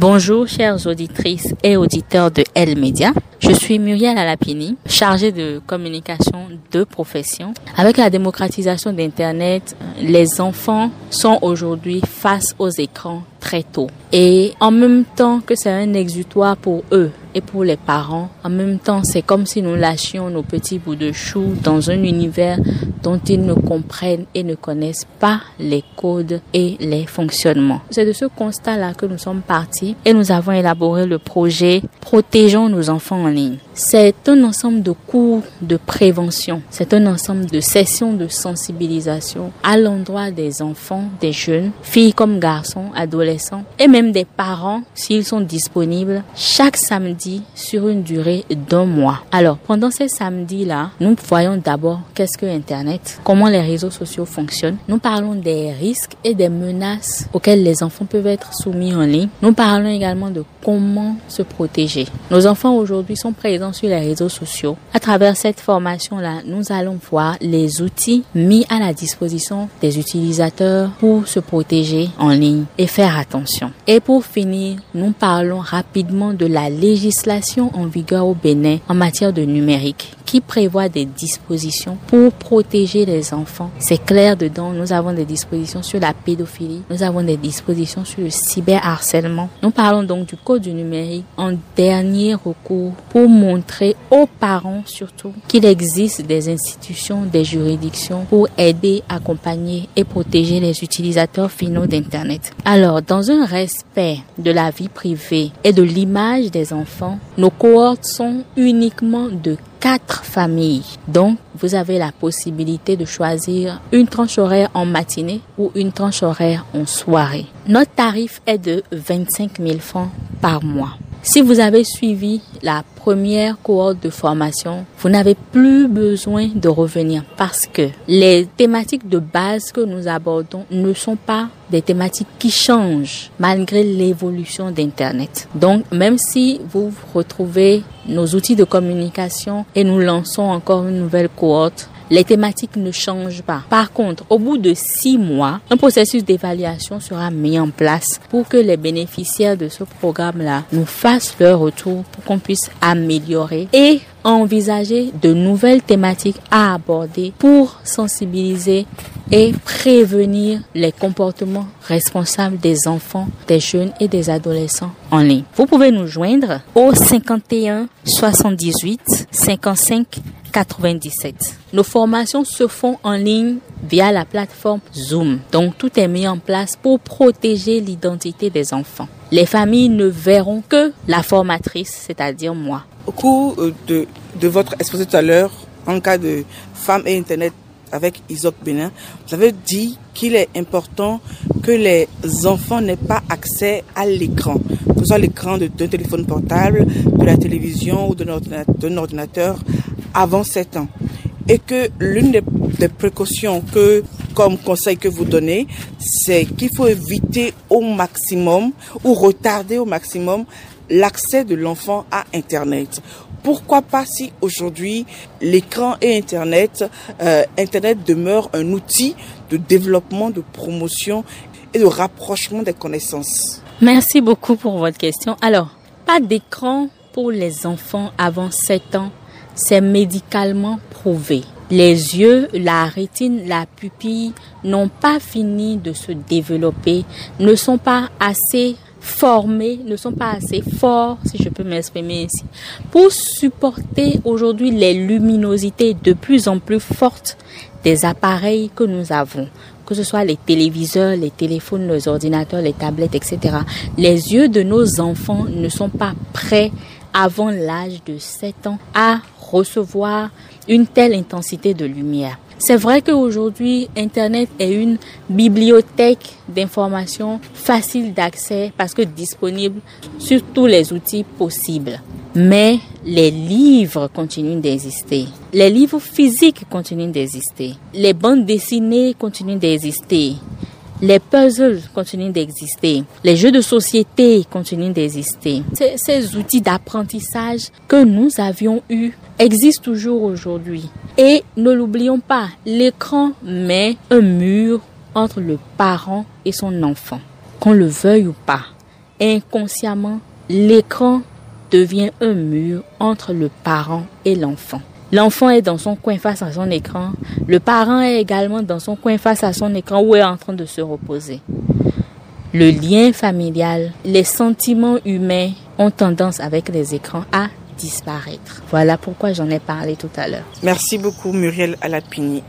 Bonjour chères auditrices et auditeurs de L Media. Je suis Muriel Alapini, chargée de communication de profession. Avec la démocratisation d'Internet, les enfants sont aujourd'hui face aux écrans très tôt. Et en même temps que c'est un exutoire pour eux et pour les parents, en même temps c'est comme si nous lâchions nos petits bouts de chou dans un univers dont ils ne comprennent et ne connaissent pas les codes et les fonctionnements. C'est de ce constat-là que nous sommes partis et nous avons élaboré le projet Protégeons nos enfants en ligne. C'est un ensemble de cours de prévention, c'est un ensemble de sessions de sensibilisation à l'endroit des enfants, des jeunes, filles comme garçons, adolescents et même des parents s'ils sont disponibles chaque samedi sur une durée d'un mois. Alors, pendant ces samedis-là, nous voyons d'abord qu'est-ce que Internet, comment les réseaux sociaux fonctionnent. Nous parlons des risques et des menaces auxquels les enfants peuvent être soumis en ligne. Nous parlons également de comment se protéger. Nos enfants aujourd'hui sont présents sur les réseaux sociaux. À travers cette formation-là, nous allons voir les outils mis à la disposition des utilisateurs pour se protéger en ligne et faire attention. Et pour finir, nous parlons rapidement de la législation en vigueur au Bénin en matière de numérique qui prévoit des dispositions pour protéger les enfants. C'est clair dedans, nous avons des dispositions sur la pédophilie, nous avons des dispositions sur le cyberharcèlement. Nous parlons donc du code du numérique en dernier recours pour montrer aux parents surtout qu'il existe des institutions, des juridictions pour aider, accompagner et protéger les utilisateurs finaux d'Internet. Alors, dans un respect de la vie privée et de l'image des enfants, nos cohortes sont uniquement de quatre familles. Donc, vous avez la possibilité de choisir une tranche horaire en matinée ou une tranche horaire en soirée. Notre tarif est de 25 000 francs par mois. Si vous avez suivi la première cohorte de formation, vous n'avez plus besoin de revenir parce que les thématiques de base que nous abordons ne sont pas des thématiques qui changent malgré l'évolution d'Internet. Donc, même si vous retrouvez nos outils de communication et nous lançons encore une nouvelle cohorte, les thématiques ne changent pas. Par contre, au bout de six mois, un processus d'évaluation sera mis en place pour que les bénéficiaires de ce programme-là nous fassent leur retour pour qu'on puisse améliorer et envisager de nouvelles thématiques à aborder pour sensibiliser et prévenir les comportements responsables des enfants, des jeunes et des adolescents en ligne. Vous pouvez nous joindre au 51 78 55 97. Nos formations se font en ligne via la plateforme Zoom. Donc tout est mis en place pour protéger l'identité des enfants. Les familles ne verront que la formatrice, c'est-à-dire moi. Au cours euh, de, de votre exposé tout à l'heure, en cas de femmes et Internet avec Isaac Benin, vous avez dit qu'il est important que les enfants n'aient pas accès à l'écran, que ce soit l'écran d'un téléphone portable, de la télévision ou d'un ordinateur, ordinateur avant 7 ans. Et que l'une des, des, précautions que, comme conseil que vous donnez, c'est qu'il faut éviter au maximum ou retarder au maximum l'accès de l'enfant à Internet pourquoi pas si aujourd'hui l'écran et Internet, euh, Internet demeure un outil de développement, de promotion et de rapprochement des connaissances? Merci beaucoup pour votre question. Alors, pas d'écran pour les enfants avant 7 ans, c'est médicalement prouvé. Les yeux, la rétine, la pupille n'ont pas fini de se développer, ne sont pas assez formés, ne sont pas assez forts, si je peux m'exprimer ici, pour supporter aujourd'hui les luminosités de plus en plus fortes des appareils que nous avons que ce soit les téléviseurs, les téléphones, les ordinateurs, les tablettes, etc. Les yeux de nos enfants ne sont pas prêts avant l'âge de 7 ans à recevoir une telle intensité de lumière. C'est vrai qu'aujourd'hui, Internet est une bibliothèque d'informations facile d'accès parce que disponible sur tous les outils possibles. Mais les livres continuent d'exister. Les livres physiques continuent d'exister. Les bandes dessinées continuent d'exister. Les puzzles continuent d'exister. Les jeux de société continuent d'exister. Ces outils d'apprentissage que nous avions eus existent toujours aujourd'hui. Et ne l'oublions pas, l'écran met un mur entre le parent et son enfant, qu'on le veuille ou pas. inconsciemment, l'écran devient un mur entre le parent et l'enfant. L'enfant est dans son coin face à son écran. Le parent est également dans son coin face à son écran où est en train de se reposer. Le lien familial, les sentiments humains ont tendance avec les écrans à Voilà pourquoi j'en ai parlé tout à l'heure. Merci beaucoup Muriel Alapini.